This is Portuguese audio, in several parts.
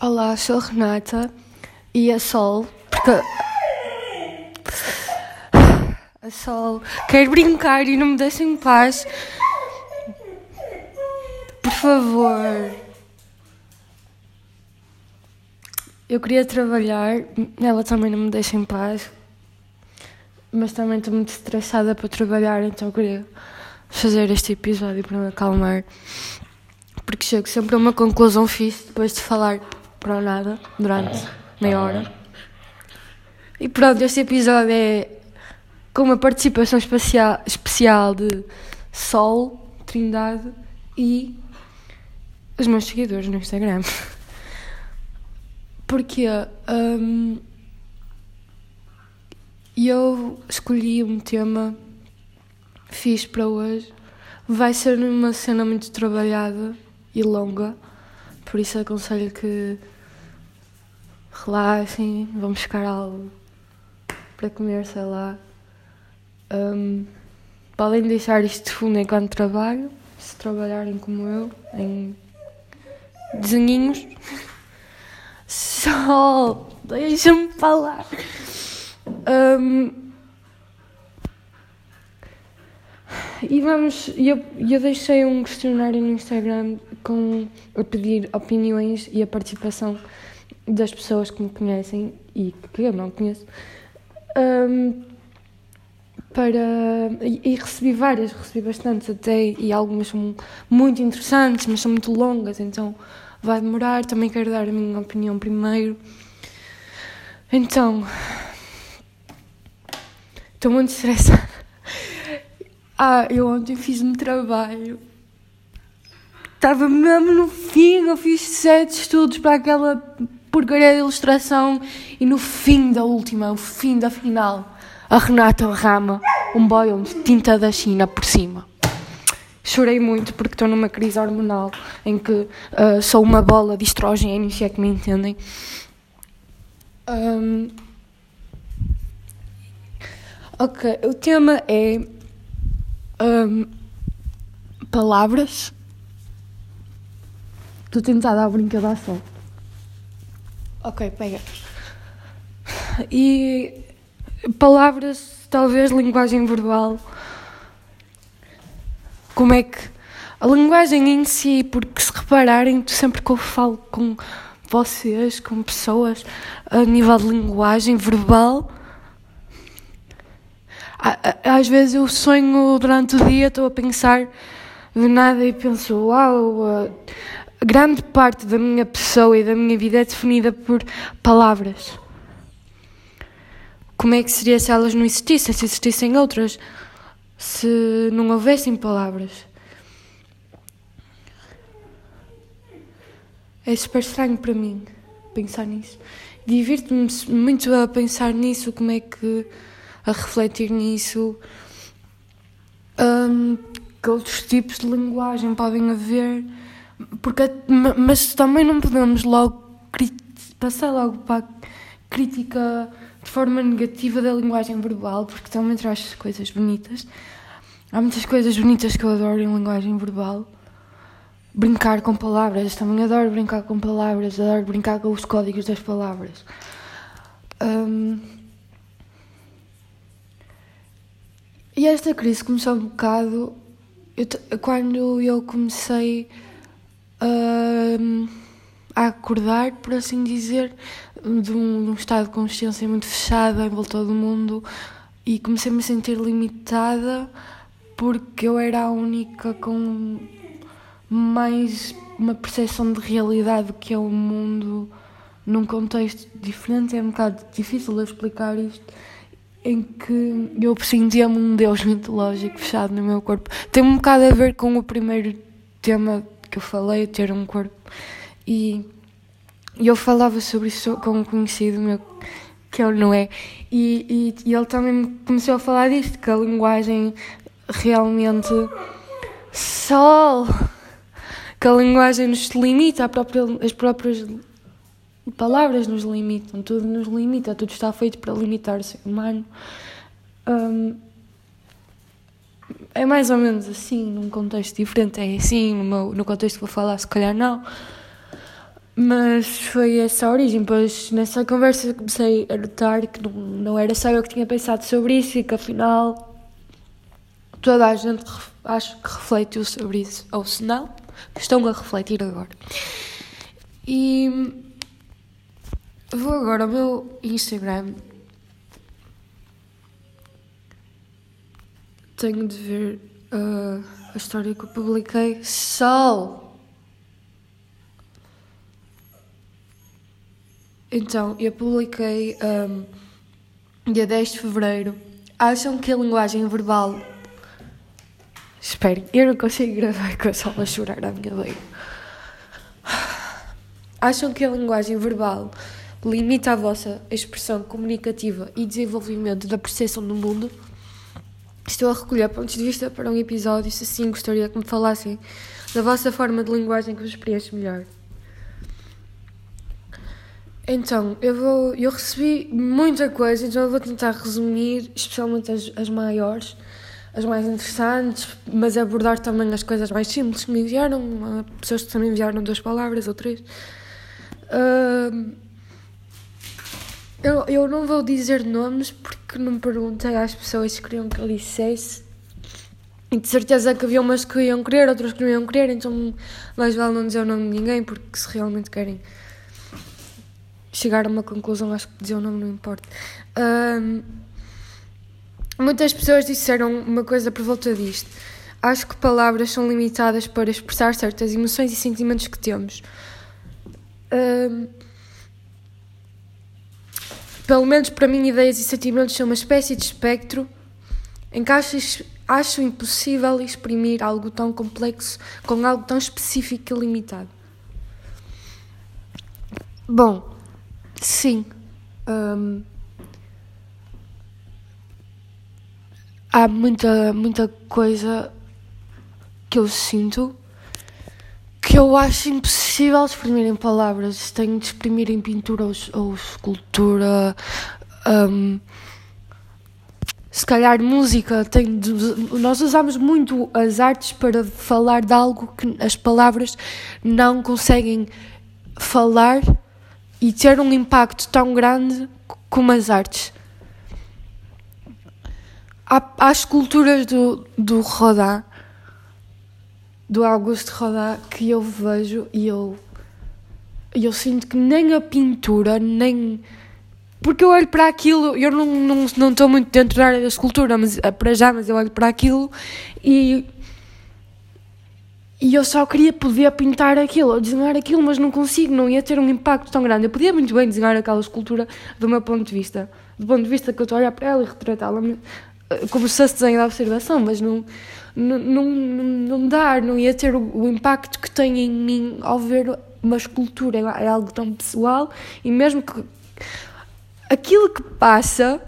Olá, sou Renata e a Sol, porque a Sol quer brincar e não me deixa em paz. Por favor. Eu queria trabalhar, ela também não me deixa em paz, mas também estou muito estressada para trabalhar, então queria fazer este episódio para me acalmar. Porque chego sempre a uma conclusão fixe depois de falar para nada durante meia hora. E pronto, este episódio é com uma participação especial, especial de Sol, Trindade e os meus seguidores no Instagram. Porque um, eu escolhi um tema fixe para hoje. Vai ser uma cena muito trabalhada e longa, por isso aconselho que relaxem, vão buscar algo para comer, sei lá. Um, podem deixar isto de fundo enquanto trabalho, se trabalharem como eu, em desenhinhos. Sol, deixa-me falar. Um, e vamos, eu, eu deixei um questionário no Instagram com a pedir opiniões e a participação das pessoas que me conhecem e que eu não conheço. Um, para e, e, recebi várias, recebi bastantes até e algumas são muito interessantes, mas são muito longas, então vai demorar. Também quero dar a minha opinião primeiro. Então, estou muito estressada. Ah, eu ontem fiz um trabalho. Estava mesmo no fim, eu fiz sete estudos para aquela porcaria de ilustração e no fim da última, o fim da final, a Renata rama um boião de tinta da China por cima. Chorei muito porque estou numa crise hormonal em que uh, sou uma bola de estrogênio, se é que me entendem. Um, ok, o tema é um, palavras. Estou tentada a brincar só. Ok, pega. E palavras, talvez linguagem verbal como é que a linguagem em si, porque se repararem, sempre que eu falo com vocês, com pessoas, a nível de linguagem verbal, às vezes eu sonho durante o dia, estou a pensar de nada e penso, uau, grande parte da minha pessoa e da minha vida é definida por palavras. Como é que seria se elas não existissem, se existissem outras? se não houvessem palavras. É super estranho para mim pensar nisso. Divirto-me muito a pensar nisso, como é que. a refletir nisso. Um, que outros tipos de linguagem podem haver. Porque, mas também não podemos logo passar logo para a crítica de forma negativa da linguagem verbal, porque também traz coisas bonitas. Há muitas coisas bonitas que eu adoro em linguagem verbal. Brincar com palavras, também adoro brincar com palavras, adoro brincar com os códigos das palavras. Um, e esta crise começou um bocado eu, quando eu comecei a acordar, por assim dizer, de um, de um estado de consciência muito fechado em volta do mundo e comecei a me sentir limitada porque eu era a única com mais uma percepção de realidade que é o mundo num contexto diferente. É um bocado difícil de explicar isto, em que eu sentia-me um Deus mitológico fechado no meu corpo. Tem um bocado a ver com o primeiro tema que eu falei, ter um corpo. E eu falava sobre isso com um conhecido meu que ele não é. E, e, e, ele também começou a falar disto, que a linguagem realmente sol, que a linguagem nos limita, própria, as próprias palavras nos limitam, tudo nos limita, tudo está feito para limitar o ser humano. Um, é mais ou menos assim, num contexto diferente, é assim, no, no contexto que vou falar, se calhar não. Mas foi essa a origem, pois nessa conversa comecei a notar que não, não era só eu que tinha pensado sobre isso e que afinal toda a gente acho que refletiu sobre isso, ou se não, estão a refletir agora. E vou agora ao meu Instagram. Tenho de ver uh, a história que eu publiquei. Sol! Então, eu publiquei um, dia 10 de fevereiro. Acham que a linguagem verbal. Esperem, eu não consigo gravar com a Sol a chorar à minha beira. Acham que a linguagem verbal limita a vossa expressão comunicativa e desenvolvimento da percepção do mundo? Estou a recolher pontos de vista para um episódio, se assim gostaria que me falassem da vossa forma de linguagem que vos preenche melhor. Então, eu vou. Eu recebi muita coisa, então eu vou tentar resumir, especialmente as, as maiores, as mais interessantes, mas abordar também as coisas mais simples que me enviaram. Há pessoas que também enviaram duas palavras ou três. Uh, eu, eu não vou dizer nomes porque não perguntei às pessoas que queriam que eu dissesse. E de certeza que havia umas que iam querer, outras que não iam querer, então mais vale não dizer o nome de ninguém, porque se realmente querem chegar a uma conclusão, acho que dizer o nome não importa. Um, muitas pessoas disseram uma coisa por volta disto. Acho que palavras são limitadas para expressar certas emoções e sentimentos que temos. Um, pelo menos para mim, ideias e sentimentos são uma espécie de espectro em que acho, acho impossível exprimir algo tão complexo com algo tão específico e limitado. Bom, Sim. Um, há muita, muita coisa que eu sinto eu acho impossível exprimir em palavras. Tenho de exprimir em pintura ou, ou escultura. Um, se calhar música. Tenho de, nós usamos muito as artes para falar de algo que as palavras não conseguem falar e ter um impacto tão grande como as artes. Há, há esculturas do, do Rodin, do Auguste Rodin, que eu vejo e eu, eu sinto que nem a pintura, nem. Porque eu olho para aquilo, eu não estou não, não estou muito dentro da área da escultura, mas, eh, para já, mas eu olho para aquilo e e eu só queria poder pintar aquilo, ou desenhar aquilo, mas não consigo, não ia ter um impacto tão grande. Eu podia muito bem desenhar aquela escultura do meu ponto de vista, do ponto de vista que eu estou a olhar para ela e retratá-la eh, como se fosse desenho da observação, mas não, não, não, não ia ter o, o, impacto que tem em mim ao ver uma escultura, é algo tão pessoal e mesmo que aquilo que passa,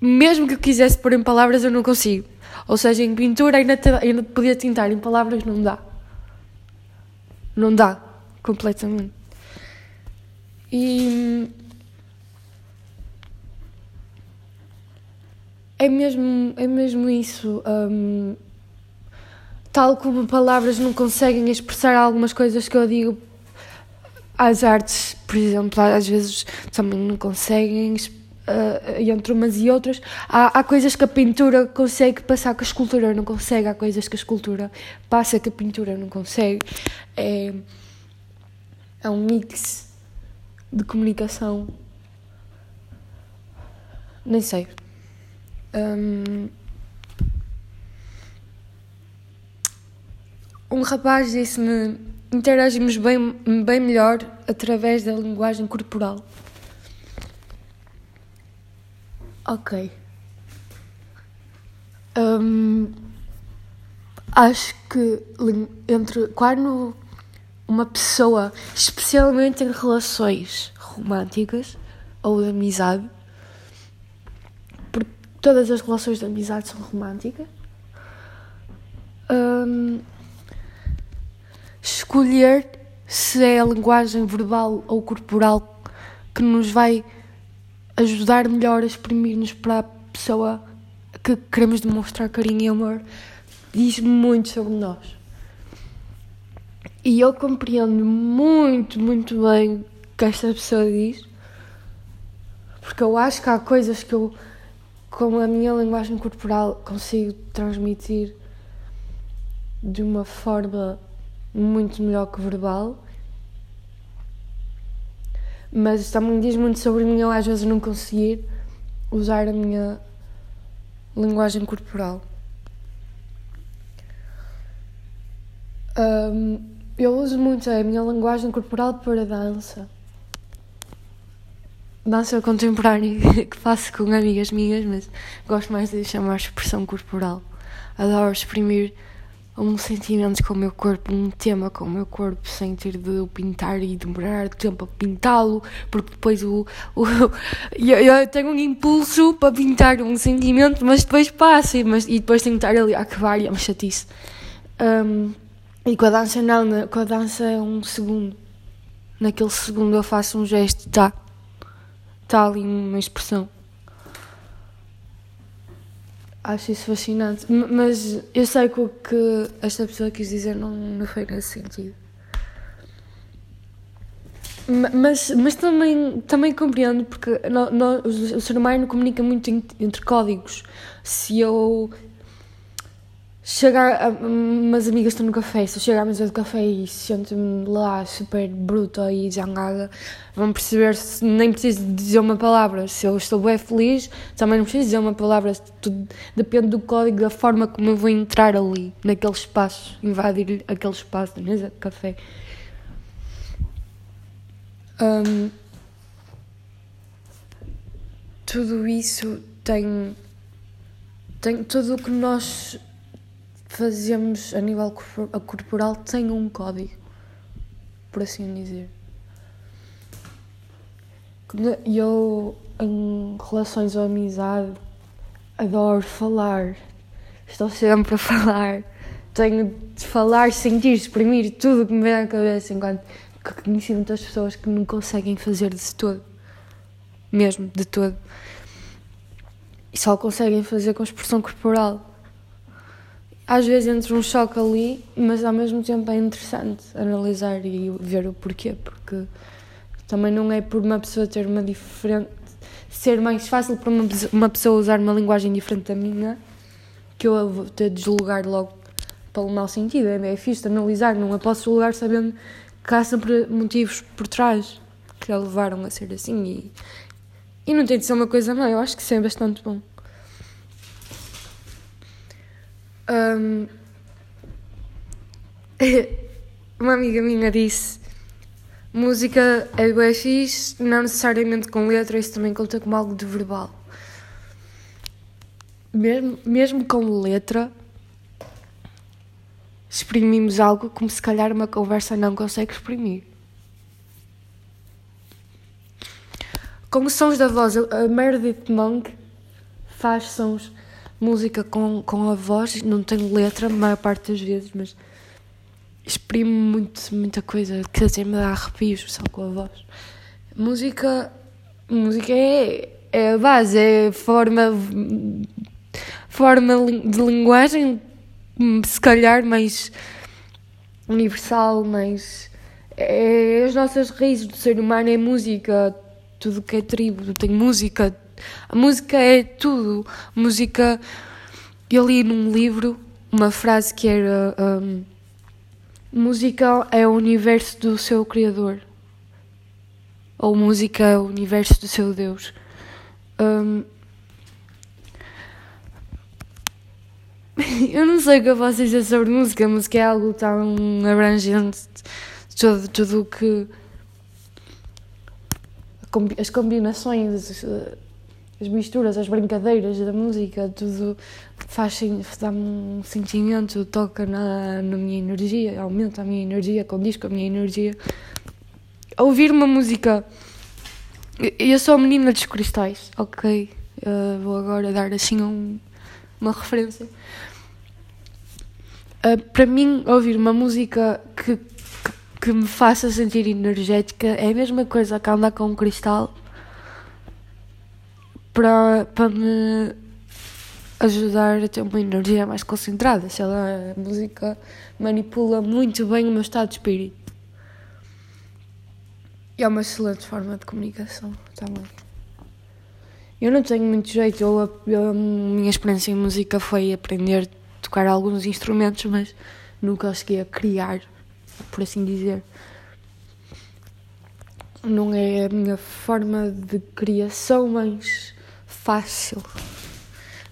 mesmo que eu quisesse pôr em palavras, eu não consigo. Ou seja, em pintura ainda, te, ainda podia tintar, em palavras não dá. Não dá, completamente. E. É mesmo, é mesmo isso. Um, tal como palavras não conseguem expressar algumas coisas que eu digo, as artes, por exemplo, às vezes também não conseguem uh, entre umas e outras, há, há coisas que a pintura consegue passar que a escultura não consegue, há coisas que a escultura passa que a pintura não consegue. É, é um mix de comunicação. Nem sei. Um, um rapaz disse-me: interagimos bem, bem melhor através da linguagem corporal. Ok. Um, acho que entre quando uma pessoa, especialmente em relações românticas ou de amizade, todas as relações de amizade são românticas, um, escolher se é a linguagem verbal ou corporal que nos vai ajudar melhor a exprimir-nos para a pessoa que queremos demonstrar carinho e amor diz muito sobre nós. E eu compreendo muito, muito bem o que esta pessoa diz, porque eu acho que há coisas que eu, com a minha linguagem corporal, consigo transmitir de uma forma muito melhor que verbal. Mas também diz muito sobre mim eu às vezes não conseguir usar a minha linguagem corporal. Um, eu uso muito a minha linguagem corporal para dança. Dança contemporânea que faço com amigas minhas, mas gosto mais de chamar expressão corporal. Adoro exprimir um sentimento com o meu corpo, um tema com o meu corpo, sem ter de o pintar e demorar tempo a pintá-lo, porque depois o, o eu, eu, tenho um impulso para pintar um sentimento, mas depois passa, mas, e depois tenho que estar ali a acabar e é uma chatice. Um, e com a dança não, com a dança é um segundo. Naquele segundo eu faço um gesto, tá, tá ali uma expressão. Acho isso fascinante. Mas eu sei que o que esta pessoa quis dizer não, não foi nesse sentido. Mas, mas também, também compreendo, porque no, no, o ser humano comunica muito entre códigos. Se eu chegar, a, umas amigas estão no café, se eu chegar à mesa do café e sento-me lá super bruta e zangada, vão perceber se nem preciso dizer uma palavra. Se eu estou bem feliz, também não preciso dizer uma palavra. Tudo depende do código, da forma como eu vou entrar ali, naquele espaço, invadir aquele espaço da mesa de café. Um, tudo isso tem, tem tudo o que nós fazemos a nível corporal tem um código, por assim dizer. Eu, em relações à amizade, adoro falar. Estou sempre a falar. Tenho de falar, sentir, exprimir tudo que me vem à cabeça, enquanto que conheci muitas pessoas que não conseguem fazer de todo. Mesmo, de todo. E só conseguem fazer com expressão corporal às vezes entra um choque ali, mas ao mesmo tempo é interessante analisar e ver o porquê, porque também não é por uma pessoa ter uma diferente. ser mais fácil para uma, uma pessoa usar uma linguagem diferente da minha que eu vou ter de julgar logo pelo mau sentido. É, é fixe de analisar, não a posso julgar sabendo que há sempre motivos por trás que a levaram a ser assim e, e não tem de ser uma coisa má, eu acho que isso é bastante bom. Um, uma amiga minha disse: música é bem fixe, não necessariamente com letra, isso também conta como algo de verbal. Mesmo, mesmo com letra, exprimimos algo como se calhar uma conversa não consegue exprimir. Com os sons da voz, a Meredith Monk faz sons música com, com a voz, não tenho letra a maior parte das vezes, mas exprime muito, muita coisa que até me dá arrepios só com a voz. Música, música é, é a base, é forma, forma de linguagem, se calhar mais universal, mais. É as nossas raízes do ser humano, é música, tudo que é tribo tem música, a música é tudo. Música. Eu li num livro uma frase que era: um, Música é o universo do seu Criador. Ou música é o universo do seu Deus. Um, eu não sei o que eu posso dizer sobre música. Música é algo tão abrangente. Tudo, tudo que. As combinações as misturas, as brincadeiras da música, tudo faz dá-me um sentimento, toca na, na minha energia, aumenta a minha energia, condiz com a minha energia. Ouvir uma música. Eu sou a menina dos cristais, ok? Uh, vou agora dar assim um, uma referência. Uh, para mim, ouvir uma música que, que, que me faça sentir energética é a mesma coisa que andar com um cristal para, para me ajudar a ter uma energia mais concentrada. Sei lá, a música manipula muito bem o meu estado de espírito. E é uma excelente forma de comunicação também. Eu não tenho muito jeito, eu, a, a minha experiência em música foi aprender a tocar alguns instrumentos, mas nunca cheguei a criar, por assim dizer. Não é a minha forma de criação mais fácil,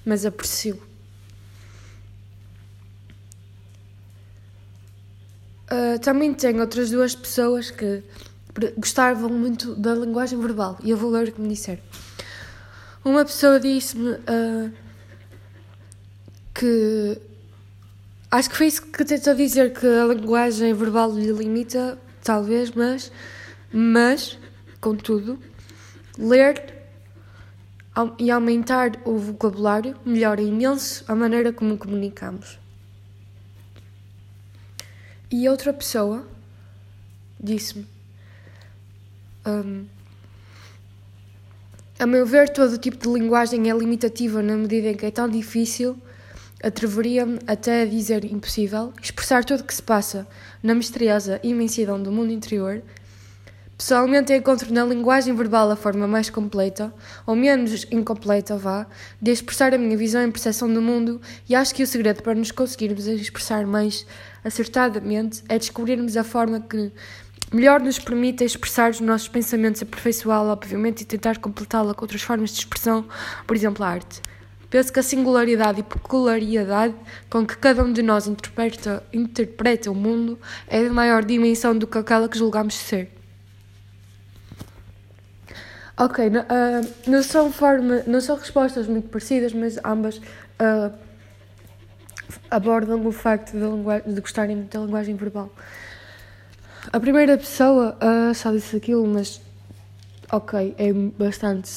mas aprecio. Uh, também tenho outras duas pessoas que gostavam muito da linguagem verbal e eu vou ler o que me disseram. Uma pessoa disse-me uh, que acho que foi isso que tentou dizer que a linguagem verbal lhe limita, talvez, mas mas contudo ler e aumentar o vocabulário melhora imenso a maneira como comunicamos. E outra pessoa disse-me um, a meu ver, todo tipo de linguagem é limitativa na medida em que é tão difícil, atreveria-me até a dizer impossível, expressar tudo o que se passa na misteriosa imensidão do mundo interior. Pessoalmente, encontro na linguagem verbal a forma mais completa, ou menos incompleta, vá, de expressar a minha visão e percepção do mundo, e acho que o segredo para nos conseguirmos expressar mais acertadamente é descobrirmos a forma que melhor nos permite expressar os nossos pensamentos, aperfeiçoá-la, obviamente, e tentar completá-la com outras formas de expressão, por exemplo, a arte. Penso que a singularidade e peculiaridade com que cada um de nós interpreta, interpreta o mundo é de maior dimensão do que aquela que julgamos ser. Ok, uh, não, são forma, não são respostas muito parecidas, mas ambas uh, abordam o facto de, de gostarem muito da linguagem verbal. A primeira pessoa uh, só disse aquilo, mas ok, é bastante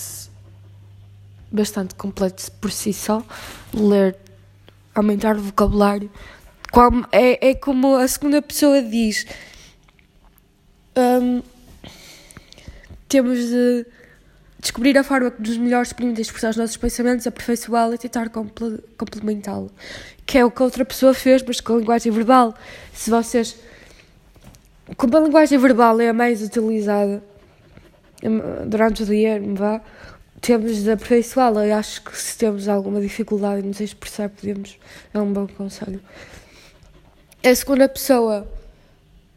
bastante completo por si só. Ler, aumentar o vocabulário. Como, é, é como a segunda pessoa diz. Um, temos de descobrir a forma que nos melhores permite expressar os nossos pensamentos, aperfeiçoá-lo e tentar complementá-lo. Que é o que outra pessoa fez, mas com a linguagem verbal. Se vocês como a linguagem verbal é a mais utilizada durante o dia, vá, temos de aperfeiçoá-la. Eu acho que se temos alguma dificuldade em nos expressar, podemos. É um bom conselho. A segunda pessoa.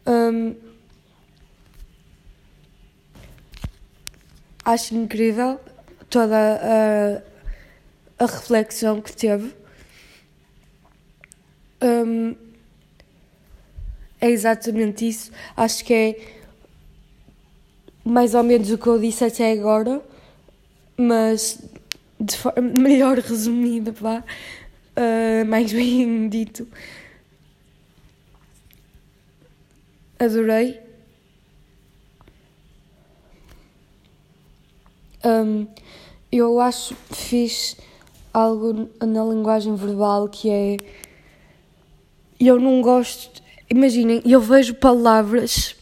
Hum, acho incrível toda a, a reflexão que teve. Um, é exatamente isso. Acho que é mais ou menos o que eu disse até agora, mas de forma melhor resumida, vá, uh, mais bem dito. Adorei. Um, eu acho fiz algo na linguagem verbal que é. Eu não gosto imaginem, eu vejo palavras,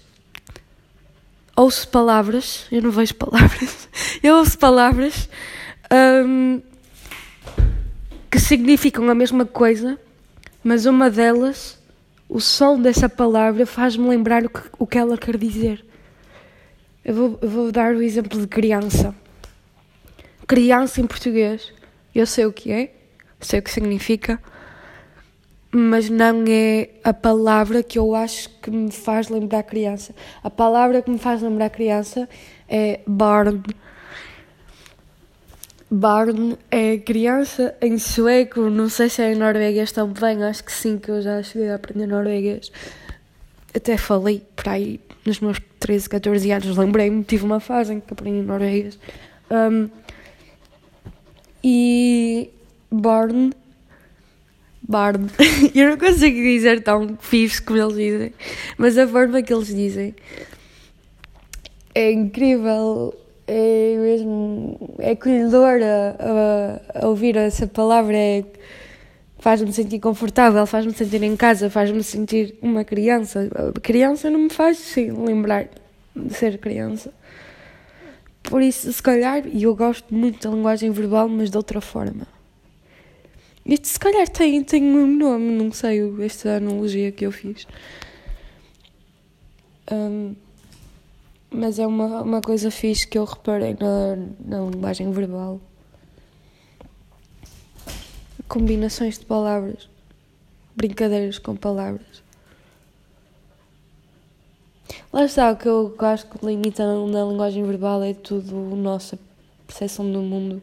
ouço palavras, eu não vejo palavras, eu ouço palavras um, que significam a mesma coisa, mas uma delas, o som dessa palavra faz-me lembrar o que, o que ela quer dizer. Eu vou, eu vou dar o exemplo de criança. Criança em português, eu sei o que é, sei o que significa mas não é a palavra que eu acho que me faz lembrar criança. A palavra que me faz lembrar criança é barn. Barn é criança em sueco, não sei se é em norueguês também, acho que sim, que eu já cheguei a aprender norueguês. Até falei por aí nos meus 13, 14 anos, lembrei-me, tive uma fase em que aprendi norueguês. Um, e Barn Barn. Eu não consigo dizer tão fifes como eles dizem, mas a forma que eles dizem é incrível, é mesmo. é acolhedora a, a, ouvir essa palavra, é, faz-me sentir confortável, faz-me sentir em casa, faz-me sentir uma criança. A criança não me faz sim, lembrar de ser criança. Por isso, se calhar, e eu gosto muito da linguagem verbal, mas de outra forma. Isto se calhar tem, tem um nome, não sei, esta analogia que eu fiz. Um, mas é uma, uma coisa fixe que eu reparei na, na linguagem verbal. Combinações de palavras. Brincadeiras com palavras. Lá está, o que eu acho que limita na linguagem verbal é tudo a nossa percepção do mundo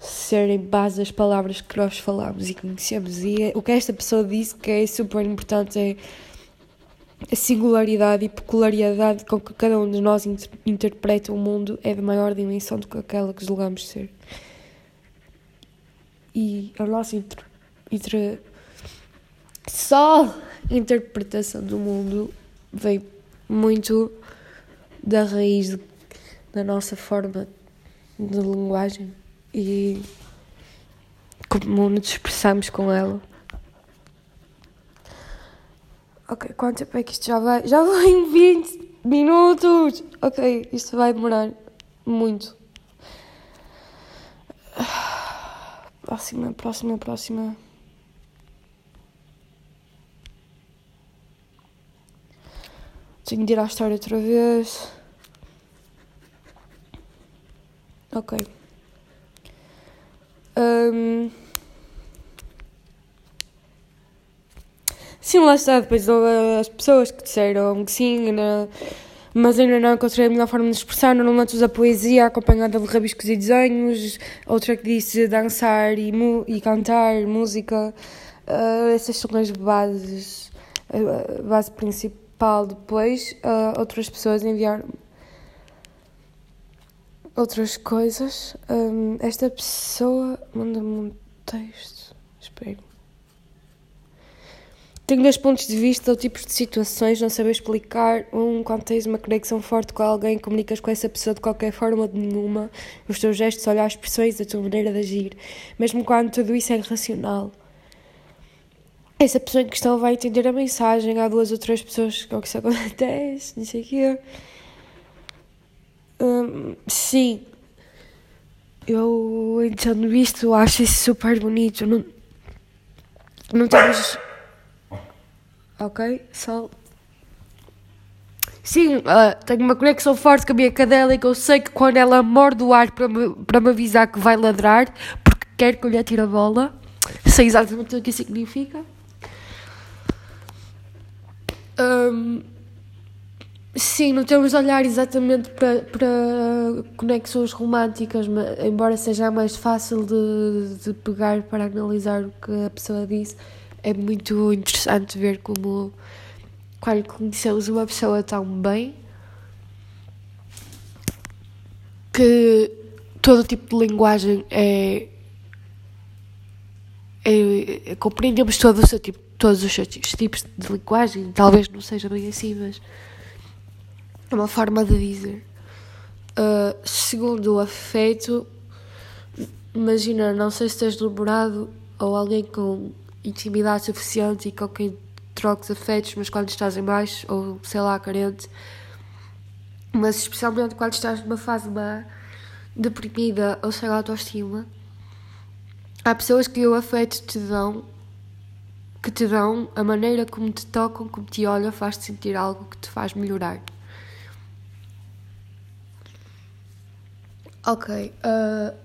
serem base das palavras que nós falamos e conhecemos. E é, o que esta pessoa disse que é super importante é a singularidade e peculiaridade com que cada um de nós inter interpreta o mundo é de maior dimensão do que aquela que julgamos ser. E a nossa inter, inter, só interpretação do mundo vem muito da raiz de, da nossa forma de linguagem e como nos expressamos com ela. Ok, quanto tempo é que isto já vai? Já vai em 20 minutos! Ok, isto vai demorar muito. Próxima, próxima, próxima. Tenho de ir à história outra vez. Ok. Um... Sim, lá está. Depois as pessoas que disseram que sim, mas ainda não encontrei a melhor forma de expressar. Normalmente usa poesia acompanhada de rabiscos e desenhos. Outra que disse dançar e, e cantar, música. Uh, essas são as bases, a base principal. Depois, uh, outras pessoas enviaram outras coisas. Um, esta pessoa manda-me um texto. Espero. Tenho dois pontos de vista ou tipos de situações, não saber explicar. Um, quando tens uma conexão forte com alguém, comunicas com essa pessoa de qualquer forma ou de nenhuma, os teus gestos, olhares, expressões, a tua maneira de agir. Mesmo quando tudo isso é irracional. Essa pessoa em questão vai entender a mensagem. Há duas ou três pessoas com que isso acontece, não sei o quê. Hum, sim, eu entendo isto, acho isso super bonito. Não, não temos. Ok? Só. Sim, uh, tenho uma conexão forte com a minha cadela e que eu sei que quando ela morde o ar para me, para me avisar que vai ladrar, porque quer que eu lhe atire a bola, sei exatamente o que isso significa. Um, Sim, não temos de olhar exatamente para, para conexões românticas, embora seja mais fácil de, de pegar para analisar o que a pessoa disse, é muito interessante ver como quando conhecemos uma pessoa tão bem que todo tipo de linguagem é, é, é compreendemos todo o seu tipo, todos os seus tipos de linguagem, talvez não seja bem assim, mas é uma forma de dizer. Uh, segundo o afeto, imagina, não sei se tens namorado ou alguém com intimidade suficiente e com quem troques afetos, mas quando estás em baixo, ou sei lá, carente, mas especialmente quando estás numa fase má, deprimida ou sem autoestima, há pessoas que o afeto te dão, que te dão, a maneira como te tocam, como te olham, faz-te sentir algo que te faz melhorar. Ok, uh,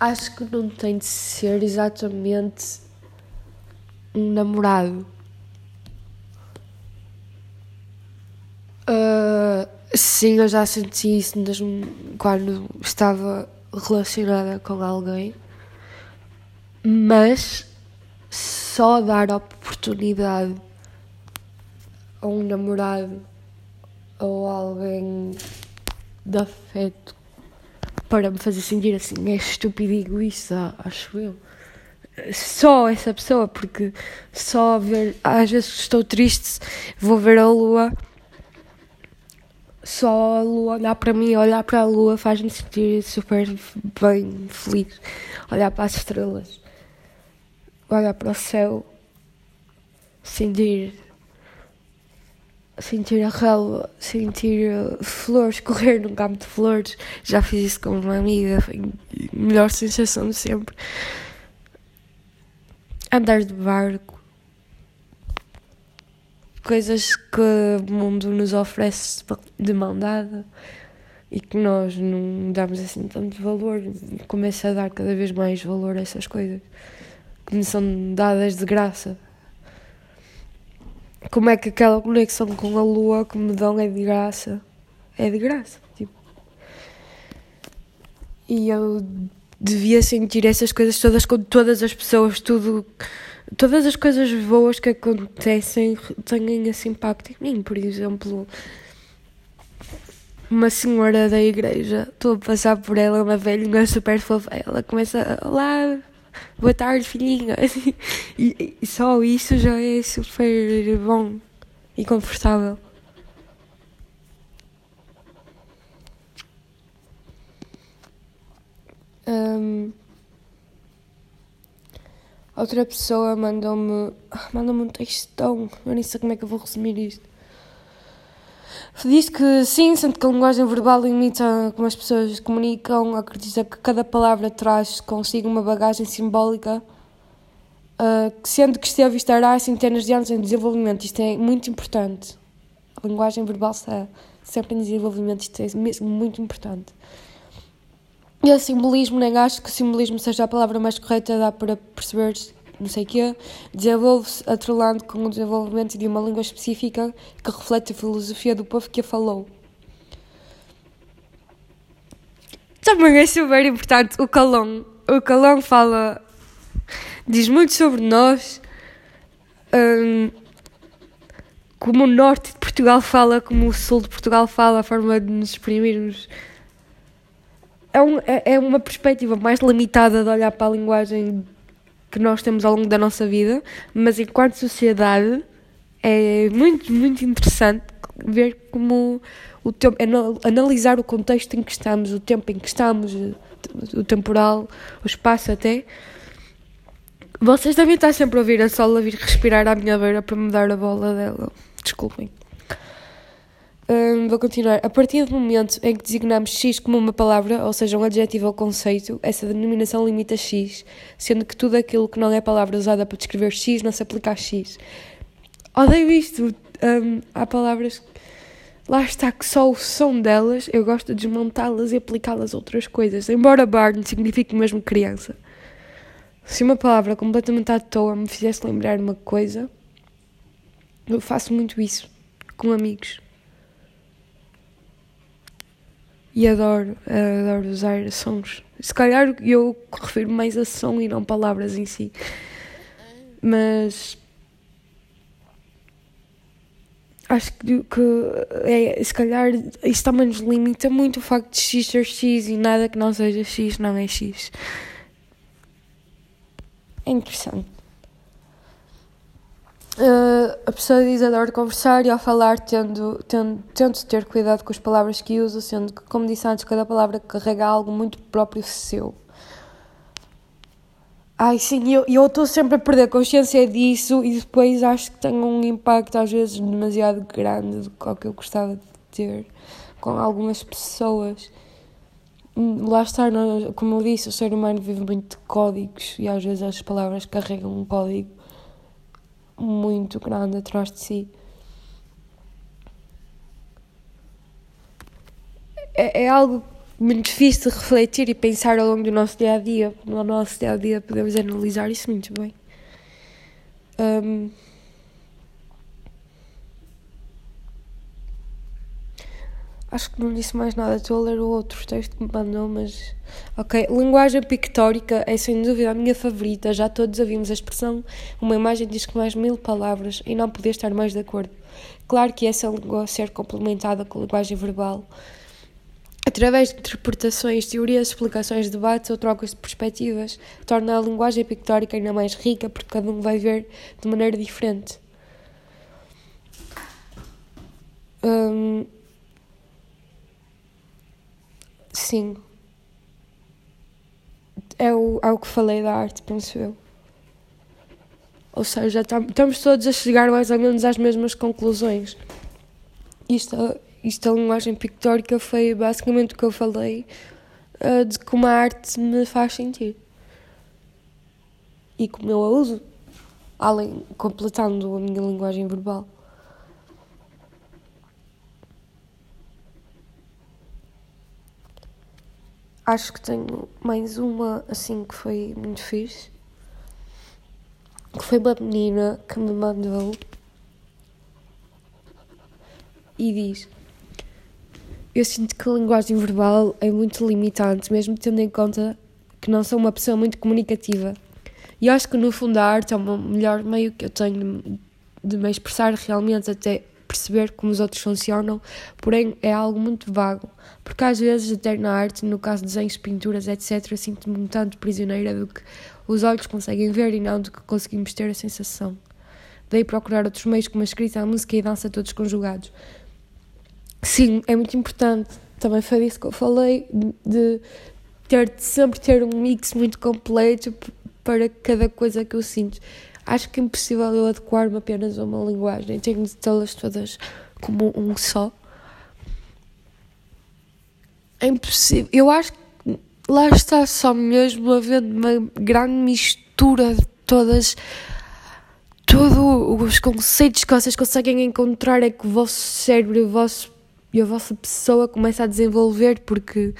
acho que não tem de ser exatamente um namorado. Uh, sim, eu já senti isso mesmo quando estava relacionada com alguém, mas só dar oportunidade a um namorado ou alguém de afeto para me fazer sentir assim, é estúpido e egoísta, acho eu. Só essa pessoa, porque só ver, às vezes estou triste, vou ver a lua, só a lua olhar para mim, olhar para a lua faz-me sentir super bem, feliz. Olhar para as estrelas, olhar para o céu, sentir sentir a relva, sentir flores, correr num campo de flores. Já fiz isso com uma amiga, foi a melhor sensação de sempre. andar de barco, coisas que o mundo nos oferece de mão dada e que nós não damos assim tanto valor. Começo a dar cada vez mais valor a essas coisas que me são dadas de graça. Como é que aquela conexão com a lua que me dão é de graça? É de graça, tipo. E eu devia sentir essas coisas todas com todas as pessoas, tudo, todas as coisas boas que acontecem têm esse impacto em mim. Por exemplo, uma senhora da igreja, estou a passar por ela, uma velhinha super fofa, ela começa, olá, boa tarde filhinha, e, e só isso já é super bom e confortável. Um, outra pessoa mandou-me mandou-me um textão. Eu nem sei como é que eu vou resumir isto. Diz que sim, sente que a linguagem verbal limita como as pessoas comunicam, acredita que cada palavra traz consigo uma bagagem simbólica, uh, sendo que esteve e estará centenas de anos em desenvolvimento. Isto é muito importante. A linguagem verbal está sempre em desenvolvimento, isto é mesmo muito importante. E o simbolismo, nem acho que o simbolismo seja a palavra mais correta, dá para perceber não sei o quê, desenvolve-se atrelando com o desenvolvimento de uma língua específica que reflete a filosofia do povo que a falou. Também é super importante o calão. O calão fala, diz muito sobre nós, um, como o norte de Portugal fala, como o sul de Portugal fala, a forma de nos exprimirmos é, é, é uma perspectiva mais limitada de olhar para a linguagem que nós temos ao longo da nossa vida, mas enquanto sociedade é muito, muito interessante ver como o tempo, analisar o contexto em que estamos, o tempo em que estamos, o temporal, o espaço até. Vocês devem estar sempre a ouvir a Sol a vir respirar à minha beira para me dar a bola dela. Desculpem. Hum, vou continuar. A partir do momento em que designamos X como uma palavra, ou seja, um adjetivo ou conceito, essa denominação limita X, sendo que tudo aquilo que não é palavra usada para descrever X não se aplica a X. Odeio isto. Um, há palavras. Lá está que só o som delas eu gosto de desmontá-las e aplicá-las a outras coisas. Embora Barn signifique mesmo criança. Se uma palavra completamente à toa me fizesse lembrar uma coisa, eu faço muito isso com amigos e adoro, adoro usar sons. Se calhar eu refiro mais a som e não palavras em si. Mas acho que, que é, se calhar isso também nos limita muito o facto de X ser X e nada que não seja X não é X. É interessante. Uh, a pessoa diz adoro conversar e ao falar tendo, tendo, tento ter cuidado com as palavras que uso, sendo que, como disse antes, cada palavra carrega algo muito próprio seu. Ai, sim, eu estou sempre a perder consciência disso e depois acho que tem um impacto às vezes demasiado grande do que eu gostava de ter com algumas pessoas. Lá está, como eu disse, o ser humano vive muito de códigos e às vezes as palavras carregam um código muito grande atrás de si. É, é algo muito difícil de refletir e pensar ao longo do nosso dia a dia. No nosso dia a dia podemos analisar isso muito bem. Um, Acho que não disse mais nada. Estou a ler o outro texto que me mandou, mas. Ok. Linguagem pictórica é sem dúvida a minha favorita. Já todos ouvimos a expressão. Uma imagem diz que mais mil palavras e não podia estar mais de acordo. Claro que essa língua ser complementada com linguagem verbal. Através de interpretações, teorias, explicações, debates ou trocas de perspectivas, torna a linguagem pictórica ainda mais rica porque cada um vai ver de maneira diferente. Um, Sim. É o, é o que falei da arte, penso eu. Ou seja, estamos todos a chegar mais ou menos às mesmas conclusões. Isto, isto linguagem pictórica foi basicamente o que eu falei uh, de como a arte me faz sentir. E como eu a uso além, completando a minha linguagem verbal. Acho que tenho mais uma assim que foi muito fixe. Que foi uma menina que me mandou e diz: Eu sinto que a linguagem verbal é muito limitante, mesmo tendo em conta que não sou uma pessoa muito comunicativa. E acho que no fundo a arte é o melhor meio que eu tenho de me expressar realmente, até perceber como os outros funcionam, porém é algo muito vago, porque às vezes até na arte, no caso de desenhos, pinturas, etc., sinto-me um tanto prisioneira do que os olhos conseguem ver e não do que conseguimos ter a sensação. Daí procurar outros meios como a escrita, a música e a dança todos conjugados. Sim, é muito importante, também foi disso que eu falei, de ter de sempre ter um mix muito completo para cada coisa que eu sinto. Acho que é impossível eu adequar-me apenas a uma linguagem, tenho de tê-las todas como um só. É impossível. Eu acho que lá está só mesmo havendo uma grande mistura de todas. Todos os conceitos que vocês conseguem encontrar é que o vosso cérebro e, o vosso, e a vossa pessoa começa a desenvolver, porque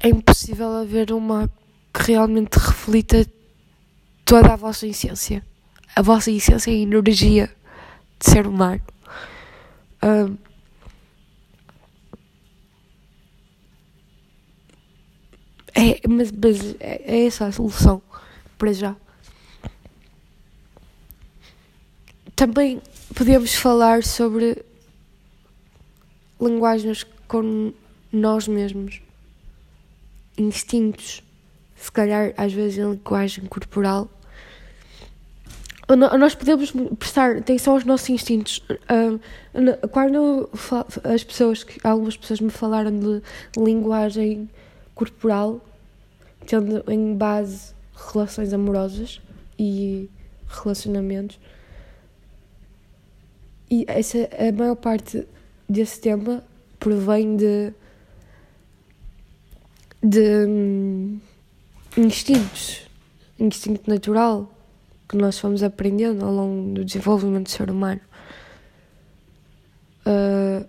é impossível haver uma que realmente reflita toda a vossa essência, a vossa essência e energia de ser humano. Um, é, mas, mas é, é essa a solução para já. Também podemos falar sobre linguagens com nós mesmos, instintos, se calhar às vezes em linguagem corporal nós podemos prestar atenção aos nossos instintos. quando as pessoas, algumas pessoas me falaram de linguagem corporal, tendo em base relações amorosas e relacionamentos, e essa, a maior parte desse tema provém de, de hum, instintos, instinto natural que nós fomos aprendendo ao longo do desenvolvimento do ser humano. Uh,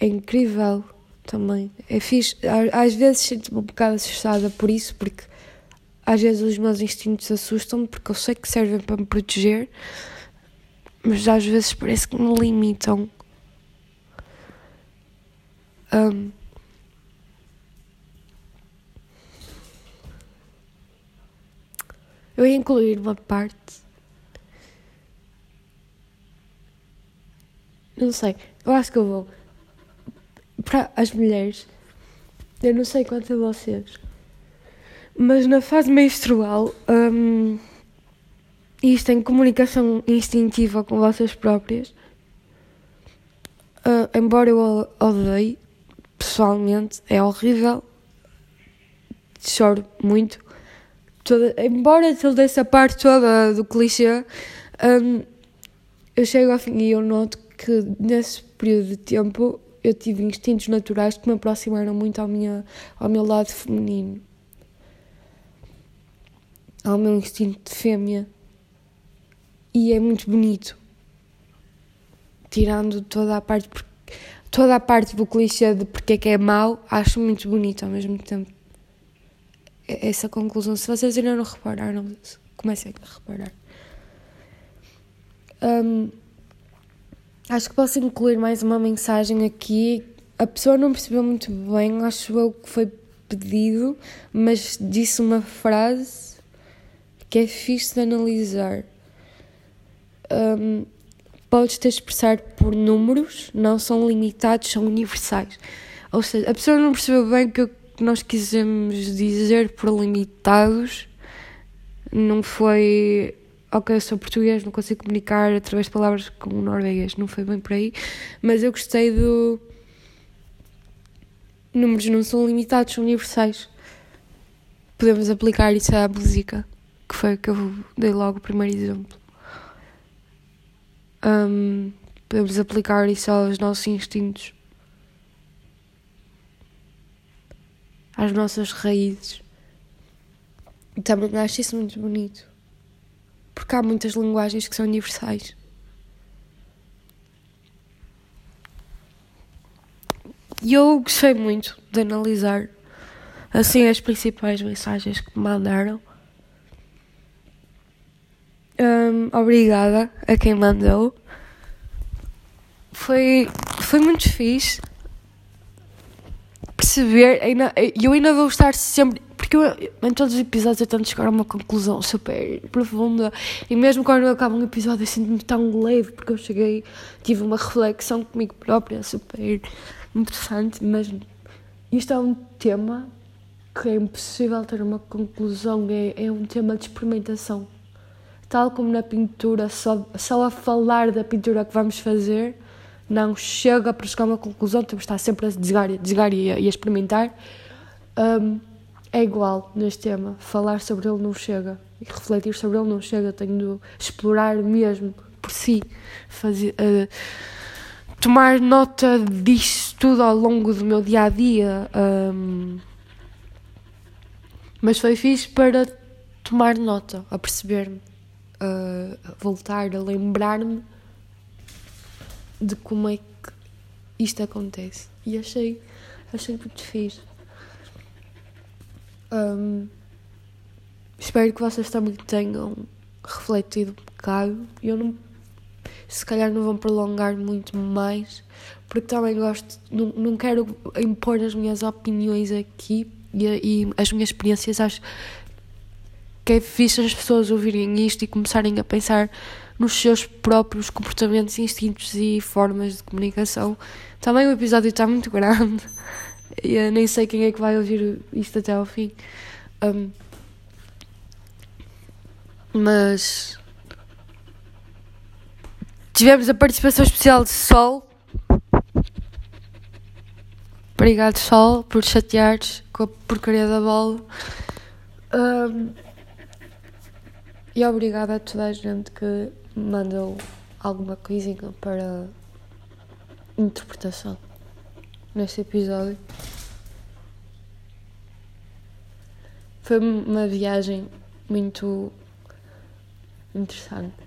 é incrível também. É fixe. Às vezes sinto-me um bocado assustada por isso, porque às vezes os meus instintos assustam-me, porque eu sei que servem para me proteger, mas às vezes parece que me limitam. Um, Eu ia incluir uma parte. Não sei. Eu acho que eu vou. Para as mulheres. Eu não sei quanto a vocês. Mas na fase menstrual. Um, isto em comunicação instintiva com vocês próprias. Uh, embora eu odeie, pessoalmente, é horrível. Choro muito toda, embora toda essa parte toda do clichê, um, eu chego ao fim e eu noto que nesse período de tempo eu tive instintos naturais que me aproximaram muito ao, minha, ao meu lado feminino, ao meu instinto de fêmea. E é muito bonito. Tirando toda a parte toda a parte do clichê de porque é que é mau, acho muito bonito ao mesmo tempo essa conclusão. Se vocês ainda não repararam, comecem a reparar. Um, acho que posso incluir mais uma mensagem aqui. A pessoa não percebeu muito bem, acho eu que foi pedido, mas disse uma frase que é fixe de analisar. Um, podes te expressar por números, não são limitados, são universais. Ou seja, a pessoa não percebeu bem que eu que nós quisemos dizer por limitados não foi ok, sou português, não consigo comunicar através de palavras como norueguês, não foi bem por aí, mas eu gostei do números não são limitados, são universais. Podemos aplicar isso à música, que foi que eu dei logo o primeiro exemplo. Um, podemos aplicar isso aos nossos instintos. Às nossas raízes. E também acho isso muito bonito. Porque há muitas linguagens que são universais. E eu gostei muito de analisar assim as principais mensagens que me mandaram. Um, obrigada a quem mandou. Foi, foi muito fixe perceber. Ainda, eu ainda vou estar sempre. Porque eu, em todos os episódios eu tento chegar a uma conclusão super profunda. E mesmo quando acaba um episódio eu sinto-me tão leve porque eu cheguei, tive uma reflexão comigo própria super interessante. Mas isto é um tema que é impossível ter uma conclusão. É, é um tema de experimentação. Tal como na pintura, só, só a falar da pintura que vamos fazer não chega para chegar a uma conclusão, temos de estar sempre a desgar, e, a, e a experimentar. Um, é igual neste tema. Falar sobre ele não chega. E refletir sobre ele não chega. Tenho de explorar mesmo por si. Fazer, uh, tomar nota disto tudo ao longo do meu dia a dia. Um, mas foi fixe para tomar nota, a perceber-me, voltar a lembrar-me de como é que isto acontece. E achei, achei muito fixe. Um, espero que vocês também tenham refletido um bocado. Eu não, se calhar não vou prolongar muito mais, porque também gosto, não, não quero impor as minhas opiniões aqui e, e as minhas experiências. Acho que é fixe as pessoas ouvirem isto e começarem a pensar nos seus próprios comportamentos, instintos e formas de comunicação. Também o episódio está muito grande eu nem sei quem é que vai ouvir isto até ao fim. Um, mas tivemos a participação especial de Sol. Obrigado, Sol, por chateares com a porcaria da bola. Um, e obrigada a toda a gente que mandou alguma coisinha para interpretação neste episódio. Foi uma viagem muito interessante.